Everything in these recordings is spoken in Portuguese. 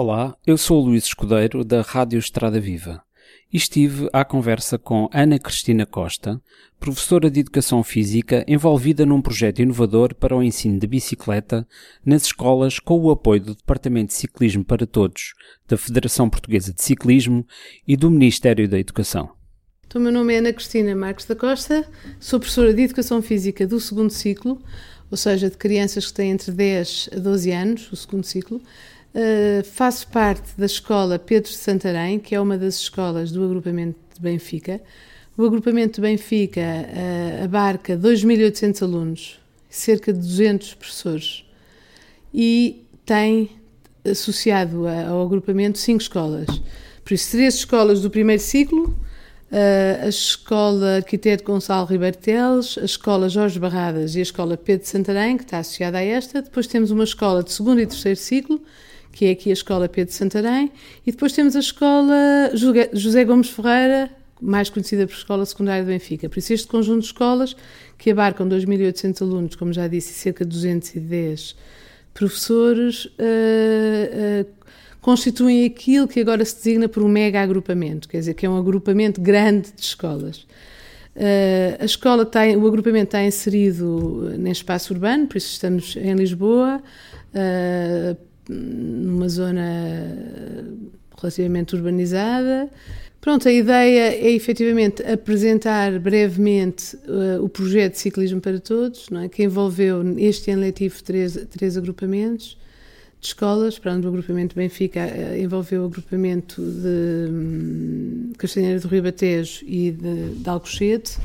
Olá, eu sou o Luís Escudeiro da Rádio Estrada Viva e estive à conversa com Ana Cristina Costa, professora de Educação Física envolvida num projeto inovador para o ensino de bicicleta nas escolas com o apoio do Departamento de Ciclismo para Todos, da Federação Portuguesa de Ciclismo e do Ministério da Educação. Então, meu nome é Ana Cristina Marques da Costa, sou professora de Educação Física do segundo ciclo, ou seja, de crianças que têm entre 10 a 12 anos, o segundo ciclo. Uh, faço parte da escola Pedro de Santarém, que é uma das escolas do agrupamento de Benfica. O agrupamento de Benfica uh, abarca 2.800 alunos, cerca de 200 professores e tem associado ao agrupamento cinco escolas. Por isso, três escolas do primeiro ciclo, uh, a Escola Arquiteto Gonçalo Ribeiro Teles, a Escola Jorge Barradas e a Escola Pedro de Santarém, que está associada a esta. Depois temos uma escola de segundo e terceiro ciclo, que é aqui a Escola Pedro Santarém, e depois temos a Escola José Gomes Ferreira, mais conhecida por Escola Secundária de Benfica. Por isso, este conjunto de escolas, que abarcam 2.800 alunos, como já disse, e cerca de 210 professores, uh, uh, constituem aquilo que agora se designa por um mega agrupamento, quer dizer, que é um agrupamento grande de escolas. Uh, a escola está, o agrupamento está inserido em espaço urbano, por isso estamos em Lisboa, numa zona relativamente urbanizada. Pronto, a ideia é efetivamente apresentar brevemente uh, o projeto de Ciclismo para Todos, é? que envolveu este ano letivo três, três agrupamentos de escolas. Pronto, o agrupamento Benfica uh, envolveu o agrupamento de um, Castanheira do Rio Batejo e de, de Alcochete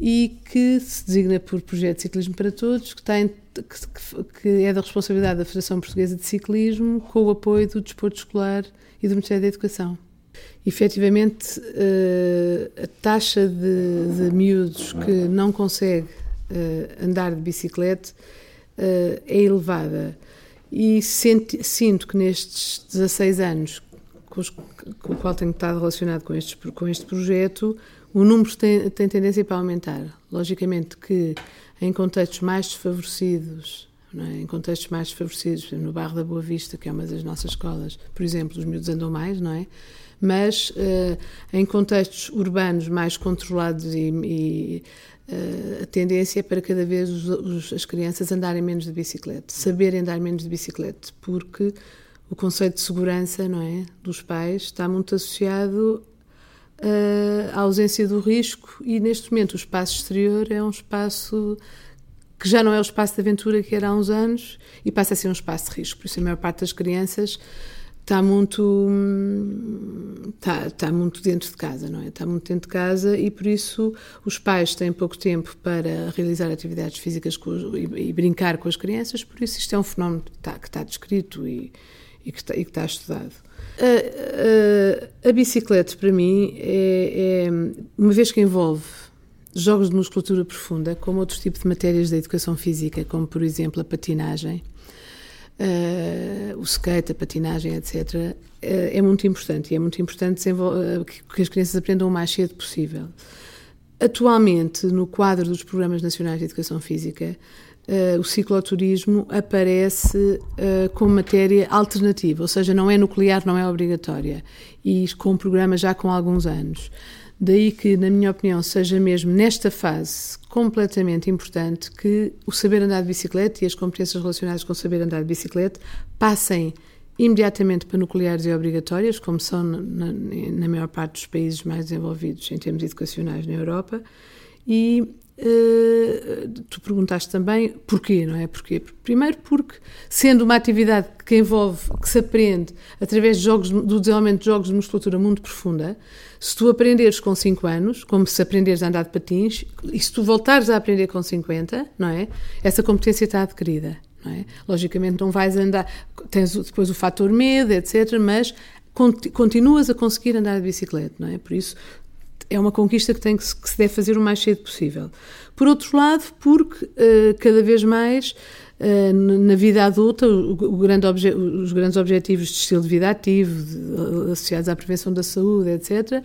e que se designa por Projeto de Ciclismo para Todos, que, tem, que, que é da responsabilidade da Federação Portuguesa de Ciclismo, com o apoio do Desporto Escolar e do Ministério da Educação. Efetivamente, eh, a taxa de, de miúdos que não consegue eh, andar de bicicleta eh, é elevada e senti, sinto que nestes 16 anos com, os, com o qual tenho estado relacionado com, estes, com este projeto, o número tem, tem tendência para aumentar. Logicamente que em contextos mais desfavorecidos, é? em contextos mais desfavorecidos, no bairro da Boa Vista, que é uma das nossas escolas, por exemplo, os miúdos andam mais, não é? Mas uh, em contextos urbanos mais controlados e, e uh, a tendência é para cada vez os, os, as crianças andarem menos de bicicleta, saberem andar menos de bicicleta, porque o conceito de segurança, não é, dos pais está muito associado à ausência do risco e neste momento o espaço exterior é um espaço que já não é o espaço de aventura que era há uns anos e passa a ser um espaço de risco. Por isso a maior parte das crianças está muito está, está muito dentro de casa, não é? Está muito dentro de casa e por isso os pais têm pouco tempo para realizar atividades físicas e, e, brincar com as crianças, por isso isto é um fenómeno que está, que está descrito e, e, que está, e que está estudado. A, a, a bicicleta, para mim, é, é, uma vez que envolve jogos de musculatura profunda, como outros tipos de matérias da educação física, como, por exemplo, a patinagem, uh, o skate, a patinagem, etc., uh, é muito importante. E é muito importante uh, que as crianças aprendam o mais cedo possível. Atualmente, no quadro dos Programas Nacionais de Educação Física, uh, o cicloturismo aparece uh, matéria alternativa, ou seja, não é nuclear, não é obrigatória, e com um programa já com alguns anos. Daí que, na minha opinião, seja mesmo nesta fase completamente importante que o saber andar de bicicleta e as competências relacionadas com o saber andar de bicicleta passem imediatamente para nucleares e obrigatórias, como são na, na maior parte dos países mais desenvolvidos em termos educacionais na Europa, e Uh, tu perguntaste também porquê, não é? Porquê? Primeiro porque, sendo uma atividade que envolve, que se aprende através de jogos, do desenvolvimento de jogos de musculatura muito profunda, se tu aprenderes com 5 anos, como se aprenderes a andar de patins, e se tu voltares a aprender com 50, não é? Essa competência está adquirida, não é? Logicamente não vais andar, tens depois o fator medo, etc., mas continuas a conseguir andar de bicicleta, não é? Por isso, é uma conquista que, tem que, se, que se deve fazer o mais cedo possível. Por outro lado, porque uh, cada vez mais na vida adulta, grande os grandes objetivos de estilo de vida ativo, de, associados à prevenção da saúde, etc.,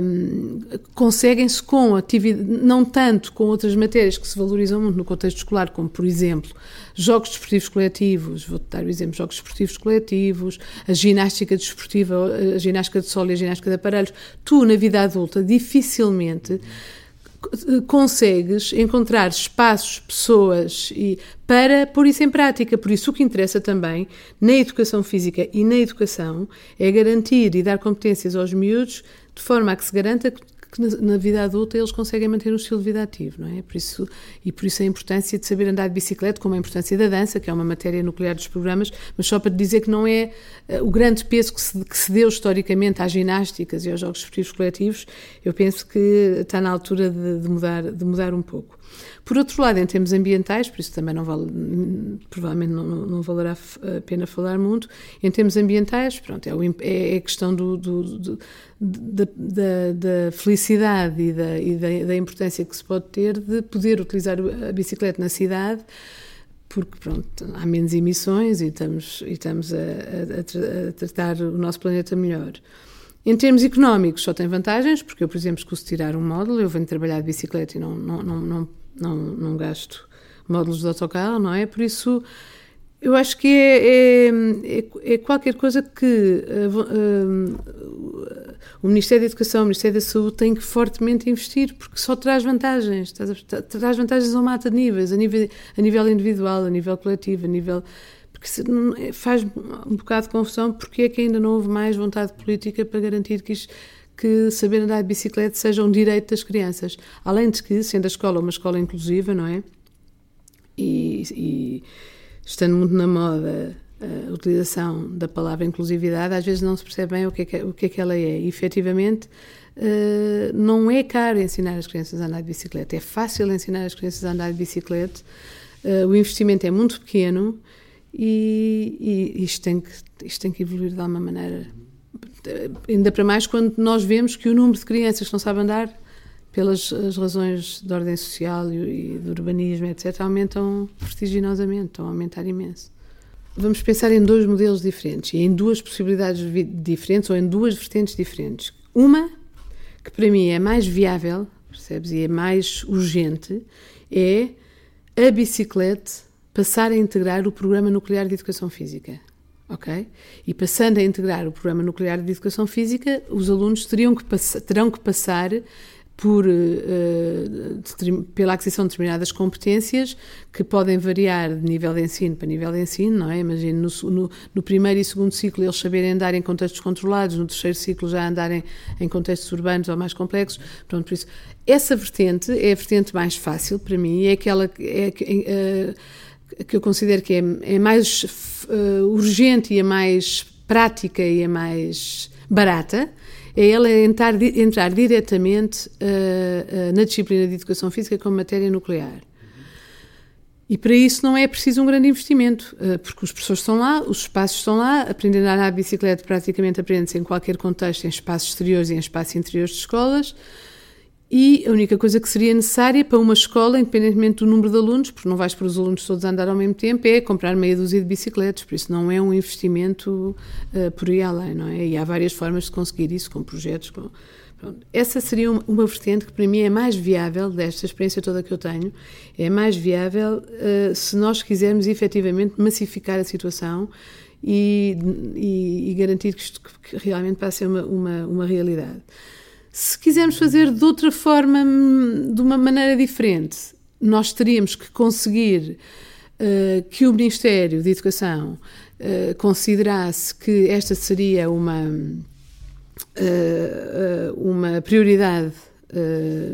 um, conseguem-se com atividade, não tanto com outras matérias que se valorizam muito no contexto escolar, como, por exemplo, jogos desportivos coletivos, vou dar o exemplo, jogos desportivos coletivos, a ginástica desportiva, a ginástica de solo e a ginástica de aparelhos, tu, na vida adulta, dificilmente consegues encontrar espaços, pessoas e para pôr isso em prática. Por isso, o que interessa também na educação física e na educação é garantir e dar competências aos miúdos de forma a que se garanta que na, na, vida adulta eles conseguem manter um estilo de vida ativo, não é? Por isso, e por isso a importância de saber andar de bicicleta, como a importância da dança, que é uma matéria nuclear dos programas, mas só para dizer que não é uh, o grande peso que se, que se, deu historicamente às ginásticas e aos jogos esportivos coletivos, eu penso que está na altura de, de mudar, de mudar um pouco. Por outro lado, em termos ambientais, por isso também não vale, provavelmente não, não valerá a pena falar muito, em termos ambientais, pronto, é, o, é a questão do, do, do da, da, da, felicidade e, da, e da, da importância que se pode ter de poder utilizar a bicicleta na cidade porque pronto, há menos emissões e estamos, e estamos a, a, a, tratar o nosso planeta melhor. Em termos económicos, só tem vantagens, porque eu, por exemplo, escuso tirar um módulo, eu venho trabalhar de bicicleta e não, não, não, não não, não gasto módulos de autocarro, não é? Por isso, eu acho que é, é, é, é qualquer coisa que uh, uh, o Ministério da Educação, o Ministério da Saúde tem que fortemente investir, porque só traz vantagens, traz vantagens a uma mata de níveis, a nível, a nível individual, a nível coletivo, a nível porque é, faz um bocado de confusão porque é que ainda não houve mais vontade política para garantir que isto, que saber andar de bicicleta seja um direito das crianças. Além de que, sendo a escola uma escola inclusiva, não é? E, e estando muito na moda a utilização da palavra inclusividade, às vezes não se percebe bem o que é que, o que, é que ela é. E, efetivamente, uh, não é caro ensinar as crianças a andar de bicicleta. É fácil ensinar as crianças a andar de bicicleta. Uh, o investimento é muito pequeno e, e isto, tem que, isto tem que evoluir de alguma maneira ainda para mais quando nós vemos que o número de crianças que não sabem andar, pelas razões de ordem social e, de urbanismo, etc., aumentam vertiginosamente, estão a aumentar imenso. Vamos pensar em dois modelos diferentes e em duas possibilidades diferentes ou em duas vertentes diferentes. Uma, que para mim é mais viável, percebes, e é mais urgente, é a bicicleta passar a integrar o Programa Nuclear de Educação Física ok? E passando a integrar o programa nuclear de educação física, os alunos teriam que terão que passar por, uh, pela aquisição de determinadas competências que podem variar de nível de ensino para nível de ensino, não é? Imagino no, no, no, primeiro e segundo ciclo eles saberem andar em contextos controlados, no terceiro ciclo já andarem em contextos urbanos ou mais complexos. Pronto, por isso, essa vertente é a vertente mais fácil para mim, é aquela que. É, uh, que eu considero que é, é mais uh, urgente e a mais prática e a mais barata, é ela entrar, entrar diretamente uh, uh, na disciplina de educação física como matéria nuclear. E para isso não é preciso um grande investimento, porque os professores estão lá, os espaços estão lá, aprender a andar de bicicleta praticamente aprende-se em qualquer contexto, em espaços exteriores e em espaços interiores de escolas. E a única coisa que seria necessária para uma escola, independentemente do número de alunos, porque não vais para os alunos todos andar ao mesmo tempo, é comprar meia dúzia de bicicletas. Por isso não é um investimento uh, por aí além, não é? E há várias formas de conseguir isso, com projetos. Com... Essa seria uma, uma, vertente que para mim é mais viável, desta experiência toda que eu tenho, é mais viável uh, se nós quisermos efetivamente massificar a situação e, e, e garantir que isto que realmente passe a ser uma, uma, uma realidade. Se quisermos fazer de outra forma, de uma maneira diferente, nós teríamos que conseguir uh, que o Ministério da Educação uh, considerasse que esta seria uma, uh, uma prioridade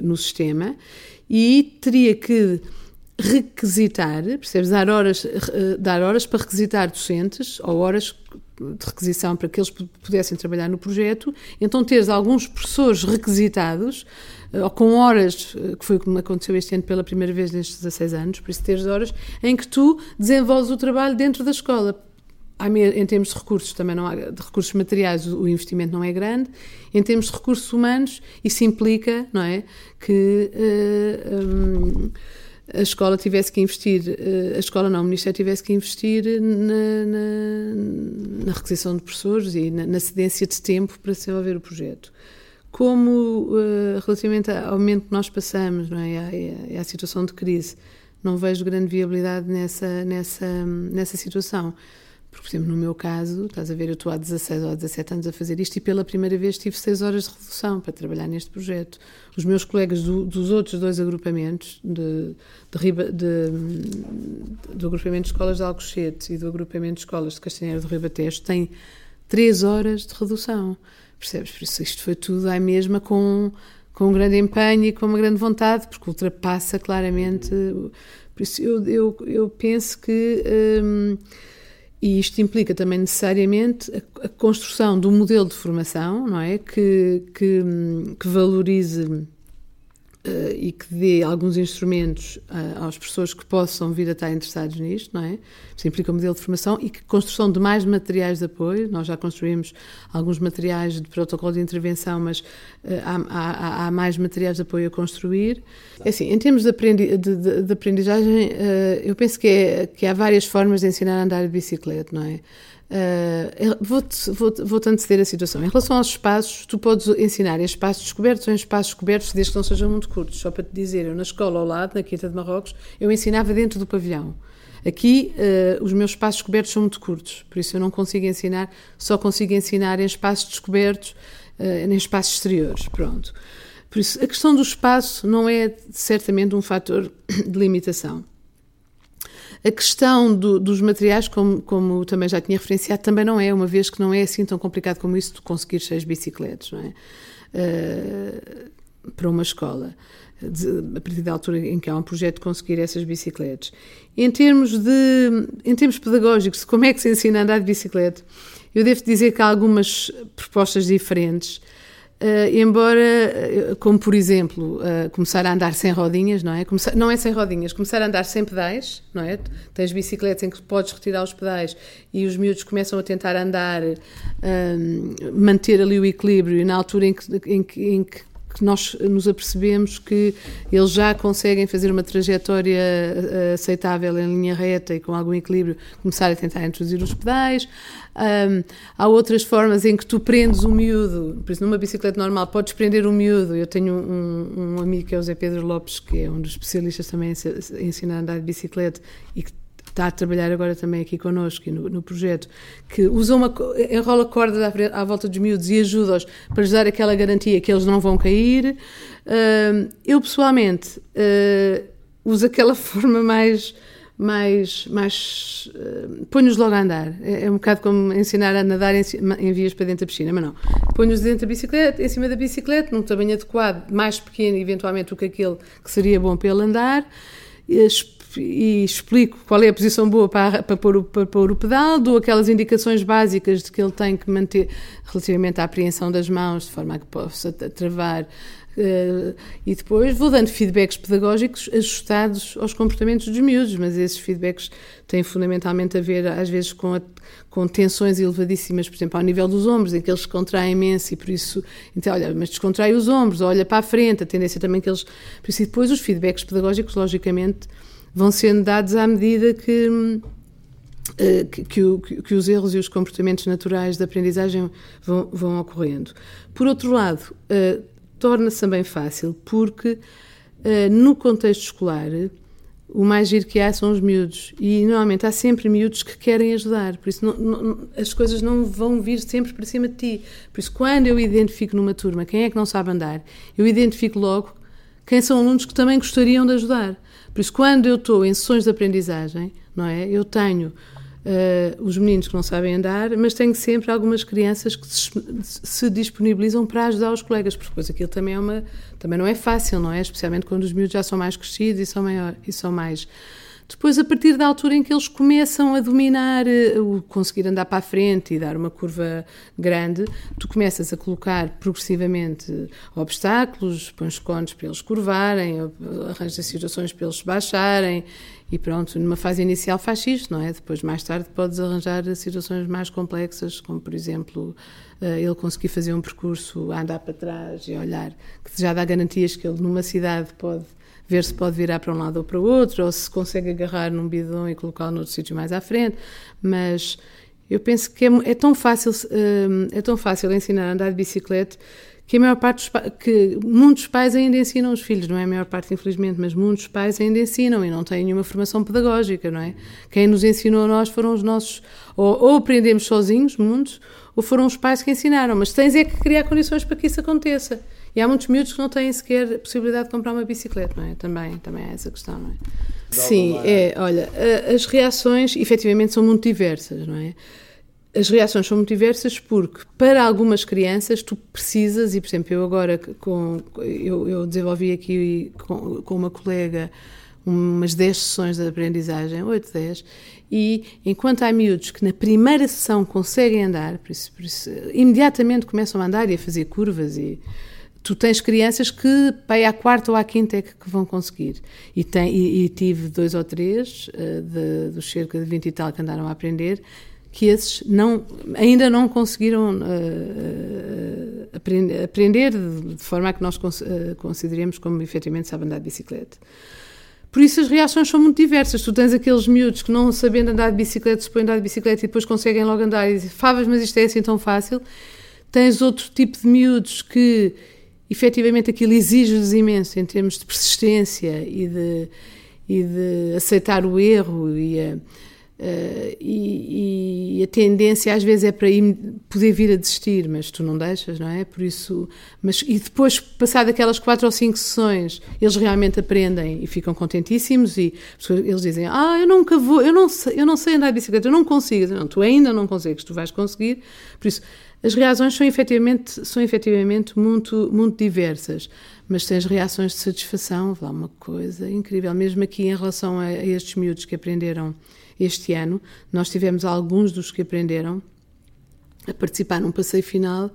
no sistema e teria que requisitar, percebes, dar horas, dar horas para requisitar docentes ou horas de requisição para que eles pudessem trabalhar no projeto, então teres alguns professores requisitados, eh, ou com horas, eh, que foi como aconteceu este ano pela primeira vez nestes 16 anos, por isso teres horas em que tu desenvolves o trabalho dentro da escola. Em termos de recursos, também não há, de recursos materiais, o investimento não é grande. Em termos de recursos humanos, isso implica, não é, que uh, um, a escola tivesse que investir, a escola não, o Ministério tivesse que investir na, na, na requisição de professores e na, na cedência de tempo para desenvolver o projeto como relativamente ao momento que nós passamos não é? e à, à, situação de crise, não vejo grande viabilidade nessa, nessa, nessa situação. Porque, por exemplo, no meu caso, estás a ver, eu estou há 16 ou 17 anos a fazer isto e pela primeira vez tive 6 horas de redução para trabalhar neste projeto. Os meus colegas do, dos outros dois agrupamentos, de, de, de, do agrupamento de escolas de Alcochete e do agrupamento de escolas de Castanheira do Ribatejo, têm 3 horas de redução. Percebes? Por isso isto foi tudo à mesma com, com um grande empenho e com uma grande vontade, porque ultrapassa claramente. Por isso eu, eu, eu penso que. Hum, e isto implica também necessariamente a, construção de um modelo de formação, não é? Que, que, que valorize Uh, e que dê alguns instrumentos uh, às pessoas que possam vir a estar interessados nisto, não é? Isso implica um modelo de formação e que construção de mais materiais de apoio. Nós já construímos alguns materiais de protocolo de intervenção, mas uh, há, há, há, mais materiais de apoio a construir. É assim, em termos de, aprendi de, de, de aprendizagem, eu penso que, é, que há várias formas de ensinar a andar de bicicleta, não é? Uh, Vou-te vou, vou anteceder a situação. Em relação aos espaços, tu podes ensinar em espaços descobertos ou em espaços cobertos, desde que não sejam muito curtos. Só para te dizer, eu na escola ao lado, na Quinta de Marrocos, eu ensinava dentro do pavilhão. Aqui, uh, os meus espaços cobertos são muito curtos, por isso eu não consigo ensinar, só consigo ensinar em espaços descobertos, uh, em espaços exteriores. Pronto. Por isso, a questão do espaço não é certamente um fator de limitação. A questão do, dos materiais, como, como também já tinha referenciado, também não é, uma vez que não é assim tão complicado como isso de conseguir seis bicicletas, não é? Uh, para uma escola. De, a partir da altura em que há um projeto de conseguir essas bicicletas. Em termos, de, em termos pedagógicos, como é que se ensina a andar de bicicleta, eu devo dizer que há algumas propostas diferentes. Uh, embora, uh, como por exemplo, uh, começar a andar sem rodinhas, não é? Começar, não é sem rodinhas, começar a andar sem pedais, não é? Tens bicicletas em que podes retirar os pedais e os miúdos começam a tentar andar, manter ali o equilíbrio e na altura em que, em em que que nós nos apercebemos que eles já conseguem fazer uma trajetória eh, aceitável em linha reta e com algum equilíbrio, começar a tentar introduzir os pedais. Um, há outras formas em que tu prendes o miúdo, por exemplo, numa bicicleta normal, podes prender o miúdo. Eu tenho um, um amigo que é o Zé Pedro Lopes, que é um dos especialistas também em ensinar a andar de bicicleta e que está a trabalhar agora também aqui connosco no, no projeto, que usa uma, enrola cordas à, à, volta dos miúdos e ajuda-os para lhes dar aquela garantia que eles não vão cair. Uh, eu, pessoalmente, uh, uso aquela forma mais mais, mais uh, ponho-os logo a andar. É, é, um bocado como ensinar a nadar em, em vias para dentro da piscina, mas não. Ponho-os dentro da bicicleta, em cima da bicicleta, num tamanho adequado, mais pequeno, eventualmente, do que aquele que seria bom para ele andar e explico qual é a posição boa para, para, pôr o, para pôr o pedal, dou aquelas indicações básicas de que ele tem que manter relativamente à apreensão das mãos, de forma a que possa travar. Uh, e depois vou dando feedbacks pedagógicos ajustados aos comportamentos dos miúdos, mas esses feedbacks têm fundamentalmente a ver, às vezes, com, a, com tensões elevadíssimas, por exemplo, ao nível dos ombros, em que eles se contraem imenso e por isso, então, olha, mas descontrai os ombros, olha para a frente, a tendência também que eles. Por isso, e depois os feedbacks pedagógicos, logicamente vão sendo dados à medida que, eh, que, que, que, os erros e os comportamentos naturais da aprendizagem vão, vão ocorrendo. Por outro lado, uh, torna-se também fácil porque uh, no contexto escolar o mais giro que há são os miúdos e normalmente há sempre miúdos que querem ajudar, por isso não, não, as coisas não vão vir sempre para cima de ti. Por isso, quando eu identifico numa turma quem é que não sabe andar, eu identifico logo quem são alunos que também gostariam de ajudar. Por isso, quando eu estou em sessões de aprendizagem, não é? Eu tenho uh, os meninos que não sabem andar, mas tenho sempre algumas crianças que se, se, disponibilizam para ajudar os colegas, porque depois aquilo também é uma, também não é fácil, não é? Especialmente quando os miúdos já são mais crescidos e são maior e são mais depois, a partir da altura em que eles começam a dominar eh, o conseguir andar para a frente e dar uma curva grande, tu começas a colocar progressivamente obstáculos, pões cones para eles curvarem, arranjas situações para eles baixarem e pronto, numa fase inicial faz isto, não é? Depois, mais tarde, podes arranjar situações mais complexas, como por exemplo, eh, ele conseguir fazer um percurso andar para trás e olhar, que já dá garantias que ele numa cidade pode ver se pode virar para um lado ou para o outro, ou se consegue agarrar num bidão e colocá-lo noutro sítio mais à frente, mas eu penso que é, é tão fácil eh, é tão fácil ensinar a andar de bicicleta que a maior parte dos que muitos pais ainda ensinam os filhos, não é a maior parte infelizmente, mas muitos pais ainda ensinam e não têm nenhuma formação pedagógica, não é? Quem nos ensinou a nós foram os nossos, ou, ou aprendemos sozinhos, muitos, ou foram os pais que ensinaram, mas tens é que criar condições para que isso aconteça. E há muitos miúdos que não têm sequer a possibilidade de comprar uma bicicleta, não é? Também, também é essa questão, não é? Sim, é, olha, as reações efetivamente são muito diversas, não é? As reações são muito diversas porque para algumas crianças tu precisas e por exemplo eu agora com eu, eu desenvolvi aqui com, com, uma colega umas 10 sessões de aprendizagem 8, 10 e enquanto há miúdos que na primeira sessão conseguem andar por isso, por isso, imediatamente começam a andar e a fazer curvas e tu tens crianças que para à quarta ou à quinta é que, que vão conseguir. E, tem, e, e, tive dois ou três, uh, de, dos cerca de 20 e tal, que andaram a aprender, que esses não, ainda não conseguiram uh, aprender, aprender, de forma a que nós uh, consideremos como efetivamente sabem andar de bicicleta. Por isso as reações são muito diversas. Tu tens aqueles miúdos que não sabendo andar de bicicleta, se põem andar de bicicleta e depois conseguem logo andar e dizem, favas, mas isto é assim tão fácil. Tens outro tipo de miúdos que efetivamente aquilo exige-lhes imenso em termos de persistência e de, e de aceitar o erro e a, Uh, e, e, a tendência às vezes é para poder vir a desistir, mas tu não deixas, não é? Por isso, mas e depois, passado aquelas quatro ou cinco sessões, eles realmente aprendem e ficam contentíssimos e eles dizem: Ah, eu nunca vou, eu não sei, eu não sei andar de bicicleta, eu não consigo. Não, tu ainda não consegues, tu vais conseguir. Por isso, as reações são efetivamente, são efetivamente muito, muito diversas, mas tens reações de satisfação, lá uma coisa incrível, mesmo aqui em relação a, a estes miúdos que aprenderam este ano. Nós tivemos alguns dos que aprenderam a participar num passeio final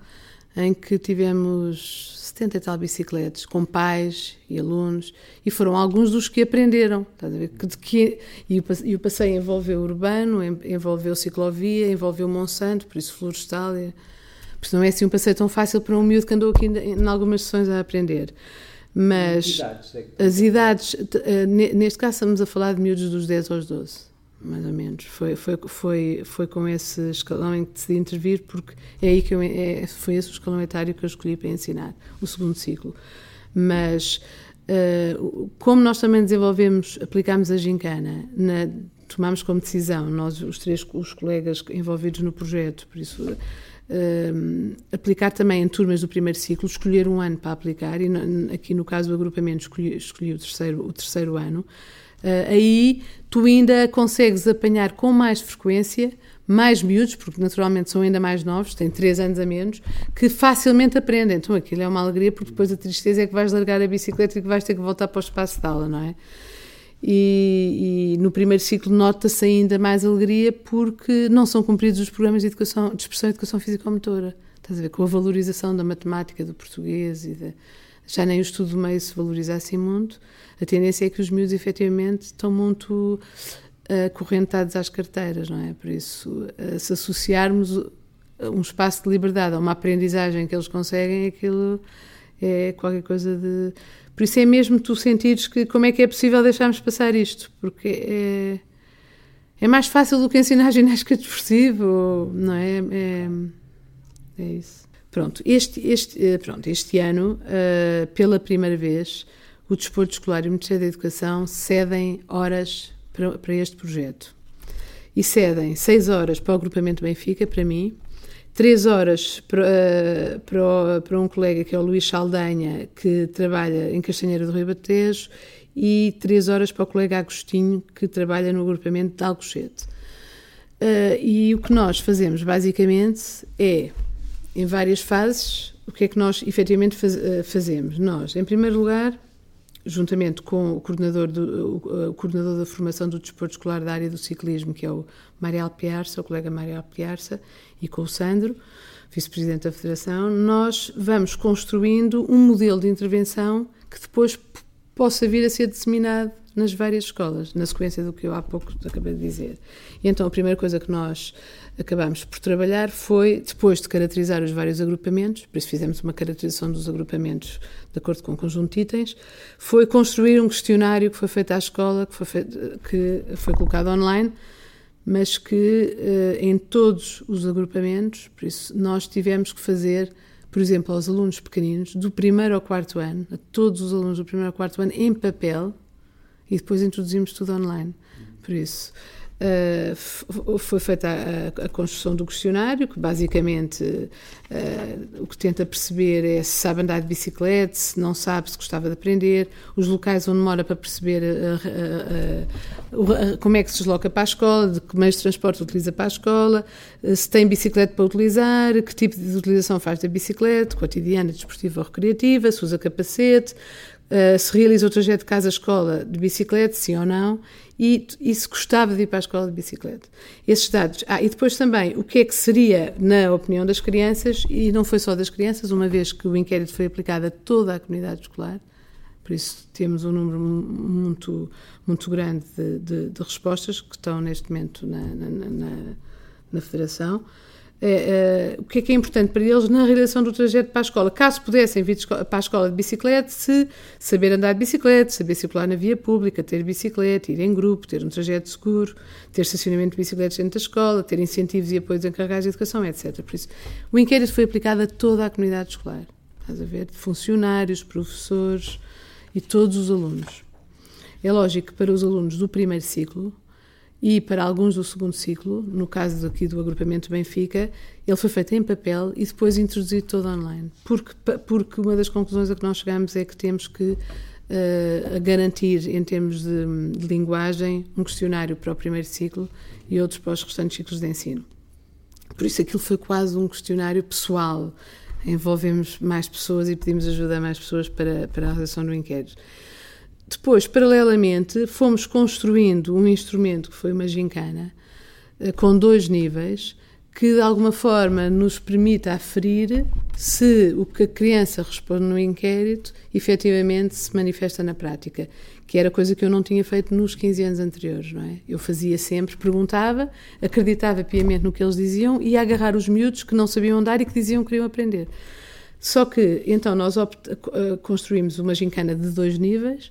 em que tivemos 70 e tal bicicletas, com pais e alunos, e foram alguns dos que aprenderam. Que, que, e, o, e o passeio envolveu urbano, envolveu ciclovia, envolveu Monsanto, por isso florestal. Porque não é assim um passeio tão fácil para um miúdo que andou aqui em, algumas sessões a aprender. Mas é as idades, eh, neste caso estamos a falar de miúdos dos 10 aos 12 mais ou menos. Foi, foi, foi, foi com esse escalão em que decidi intervir, porque é aí que eu, é, foi esse o escalão etário que eu escolhi para ensinar, o segundo ciclo. Mas, uh, como nós também desenvolvemos, aplicámos a gincana, na, tomámos como decisão, nós, os três os colegas envolvidos no projeto, por isso. Uh, aplicar também em turmas do primeiro ciclo, escolher um ano para aplicar, e no, aqui no caso do agrupamento escolhi, escolhi o, terceiro, o terceiro ano, Uh, aí tu ainda consegues apanhar com mais frequência mais miúdos, porque naturalmente são ainda mais novos, têm 3 anos a menos, que facilmente aprendem. Então aquilo é uma alegria, porque depois a tristeza é que vais largar a bicicleta e que vais ter que voltar para o espaço de aula, não é? E, e no primeiro ciclo nota-se ainda mais alegria porque não são cumpridos os programas de, educação, de expressão e educação físico-motora. Estás a ver? Com a valorização da matemática, do português e da, já nem o estudo do meio se valoriza assim muito, a tendência é que os miúdos efetivamente estão muito uh, acorrentados às carteiras, não é? Por isso, uh, se associarmos um espaço de liberdade a uma aprendizagem que eles conseguem, aquilo é qualquer coisa de. Por isso é mesmo tu sentires que como é que é possível deixarmos passar isto, porque é, é mais fácil do que ensinar ginástica desportiva, não é? É, é isso. Pronto, este, este, eh, pronto, este ano, uh, pela primeira vez, o Desporto Escolar e o Ministério da Educação cedem horas para, para este projeto. E cedem 6 horas para o agrupamento Benfica, para mim, 3 horas para, uh, para, para, um colega que é o Luís Saldanha, que trabalha em Castanheira do Rio Batejo, e 3 horas para o colega Agostinho, que trabalha no agrupamento de Alcochete. Uh, e o que nós fazemos, basicamente, é em várias fases, o que é que nós efetivamente faz, eh, fazemos? Nós, em primeiro lugar, juntamente com o coordenador, do, o, coordenador da formação do desporto escolar da área do ciclismo, que é o Marial Piarça, o colega Marial Piarça, e com o Sandro, vice-presidente da Federação, nós vamos construindo um modelo de intervenção que depois possa vir a ser disseminado nas várias escolas, na sequência do que eu há pouco acabei de dizer. E então a primeira coisa que nós acabámos por trabalhar foi, depois de caracterizar os vários agrupamentos, por isso fizemos uma caracterização dos agrupamentos de acordo com o conjunto de itens, foi construir um questionário que foi feito à escola, que foi, feito, que foi colocado online, mas que eh, em todos os agrupamentos, por isso nós tivemos que fazer, por exemplo, aos alunos pequeninos, do primeiro ao quarto ano, a todos os alunos do primeiro ao quarto ano, em papel, e depois introduzimos tudo online. Por isso, Uh, foi feita a, a, construção do questionário, que basicamente uh, o que tenta perceber é se sabe andar de bicicleta, se não sabe, se gostava de aprender, os locais onde mora para perceber uh, como é que se desloca para a escola, de que meios de transporte utiliza para a escola, se tem bicicleta para utilizar, que tipo de utilização faz da bicicleta, cotidiana, desportiva ou recreativa, se usa capacete, Uh, se realiza o trajeto de casa-escola de bicicleta, sim ou não, e, e, se gostava de ir para a escola de bicicleta. Esses dados. Ah, e depois também, o que é que seria, na opinião das crianças, e não foi só das crianças, uma vez que o inquérito foi aplicado a toda a comunidade escolar, por isso temos um número muito, muito grande de, de, de respostas que estão neste momento na, na, na, na Federação é, o que é que é importante para eles na realização do trajeto para a escola. Caso pudessem vir para a escola de bicicleta, se saber andar de bicicleta, saber circular na via pública, ter bicicleta, ir em grupo, ter um trajeto seguro, ter estacionamento de bicicletas dentro da escola, ter incentivos e apoios encarregados de educação, etc. Por isso, o inquérito foi aplicado a toda a comunidade escolar. Estás a ver? Funcionários, professores e todos os alunos. É lógico que para os alunos do primeiro ciclo, e para alguns do segundo ciclo, no caso aqui do agrupamento Benfica, ele foi feito em papel e depois introduzido todo online. Porque, porque uma das conclusões a que nós chegamos é que temos que uh, garantir, em termos de, de, linguagem, um questionário para o primeiro ciclo e outros para os restantes ciclos de ensino. Por isso aquilo foi quase um questionário pessoal. Envolvemos mais pessoas e pedimos ajuda a mais pessoas para, para a realização do inquérito. Depois, paralelamente, fomos construindo um instrumento que foi uma gincana, eh, com dois níveis, que de alguma forma nos permite aferir se o que a criança responde no inquérito efetivamente se manifesta na prática, que era coisa que eu não tinha feito nos 15 anos anteriores, não é? Eu fazia sempre, perguntava, acreditava piamente no que eles diziam e ia agarrar os miúdos que não sabiam andar e que diziam que queriam aprender. Só que, então, nós eh, construímos uma gincana de dois níveis,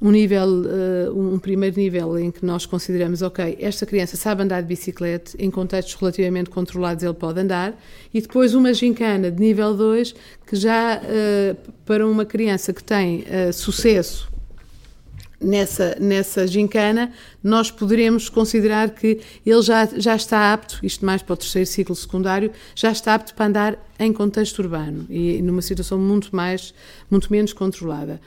um nível, uh, um primeiro nível em que nós consideramos, ok, esta criança sabe andar de bicicleta, em contextos relativamente controlados ele pode andar, e depois uma gincana de nível 2, que já uh, para uma criança que tem uh, sucesso nessa, nessa gincana, nós poderemos considerar que ele já, já está apto, isto mais para o terceiro ciclo secundário, já está apto para andar em contexto urbano e numa situação muito mais, muito menos controlada.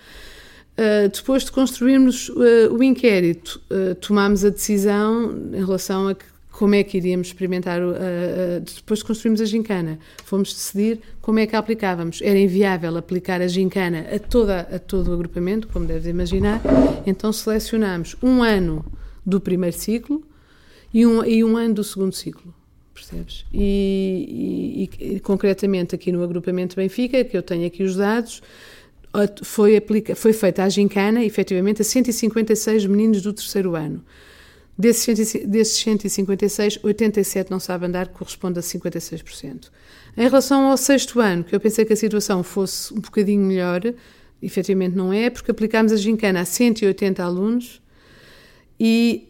Uh, depois de construirmos uh, o inquérito, uh, tomámos a decisão em relação a que, como é que iríamos experimentar, depois de construirmos a gincana, fomos decidir como é que a aplicávamos. Era inviável aplicar a gincana a, toda, a todo o agrupamento, como deves imaginar, então selecionámos um ano do primeiro ciclo e um, e um ano do segundo ciclo percebes? E, e, e, concretamente aqui no agrupamento Benfica, que eu tenho aqui os dados, foi, aplica, foi feita a gincana, efetivamente, a 156 meninos do terceiro ano. Desses, desses 156, 87 não sabem andar, corresponde a 56%. Em relação ao sexto ano, que eu pensei que a situação fosse um bocadinho melhor, efetivamente não é, porque aplicámos a gincana a 180 alunos e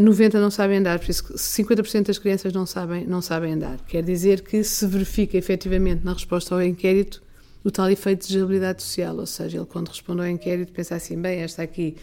uh, 90 não sabem andar, por isso 50% das crianças não sabem, não sabem andar. Quer dizer que se verifica efetivamente na resposta ao inquérito o tal efeito de desabilidade social, ou seja, ele quando responde ao inquérito pensa assim, bem, esta aqui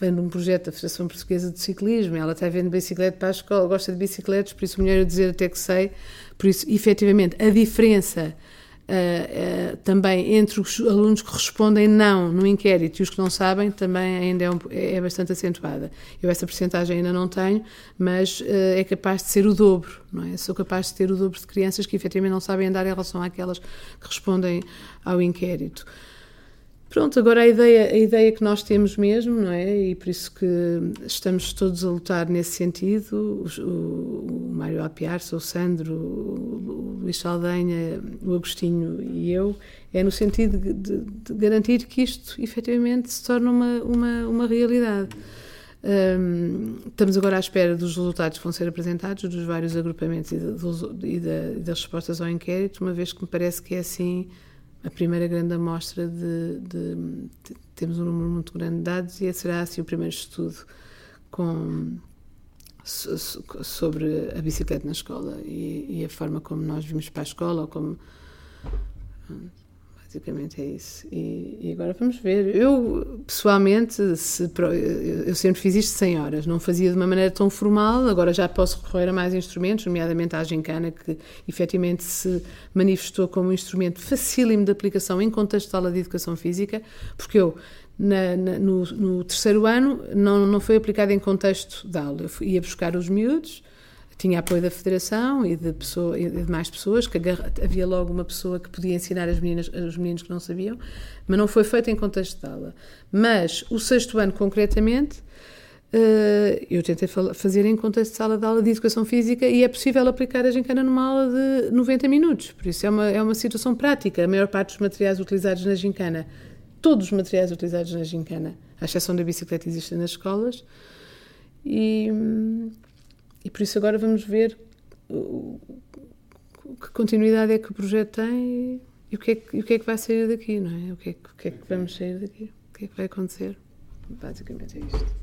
vem de um projeto da Federação Portuguesa de Ciclismo, ela está vendo bicicleta para a escola, gosta de bicicletas, por isso melhor eu dizer até que sei, por isso, efetivamente, a diferença Uh, uh, também entre os alunos que respondem não no inquérito e os que não sabem, também ainda é, um, é bastante acentuada. Eu essa porcentagem ainda não tenho, mas uh, é capaz de ser o dobro, não é? Sou capaz de ter o dobro de crianças que efetivamente não sabem andar em relação àquelas que respondem ao inquérito. Pronto, agora a ideia, a ideia que nós temos mesmo, não é? E por isso que estamos todos a lutar nesse sentido, o, o, o Mário Alpiarça, o Sandro, o, o Luís Saldanha, o Agostinho e eu, é no sentido de, de, de garantir que isto efetivamente se torne uma, uma, uma realidade. Um, estamos agora à espera dos resultados que vão ser apresentados, dos vários agrupamentos e, de, e, de, e das respostas ao inquérito, uma vez que me parece que é assim a primeira grande amostra de, de, de, temos um número muito grande de dados e esse será assim o primeiro estudo com sobre a bicicleta na escola e, e a forma como nós vimos para a escola ou como Basicamente é isso. E, e, agora vamos ver. Eu, pessoalmente, se, eu sempre fiz isto 100 horas, não fazia de uma maneira tão formal, agora já posso recorrer a mais instrumentos, nomeadamente a gincana, que efetivamente se manifestou como um instrumento facílimo de aplicação em contexto de aula de educação física, porque eu, na, na, no, no, terceiro ano, não, não foi aplicado em contexto de aula. Eu ia buscar os miúdos tinha apoio da Federação e de, pessoa, e de mais pessoas, que havia logo uma pessoa que podia ensinar as meninas, os meninos que não sabiam, mas não foi feito em contexto de aula. Mas o sexto ano, concretamente, eh, eu tentei fazer em contexto de sala de aula de educação física e é possível aplicar a gincana numa aula de 90 minutos, por isso é uma, é uma situação prática. A maior parte dos materiais utilizados na gincana, todos os materiais utilizados na gincana, à exceção da bicicleta, existem nas escolas. E hum, e por isso agora vamos ver o, que continuidade é que o projeto tem e o que é que, o que, é que vai sair daqui, não é? O que é, o que é que vamos sair daqui? O que é que vai acontecer? Basicamente é isto.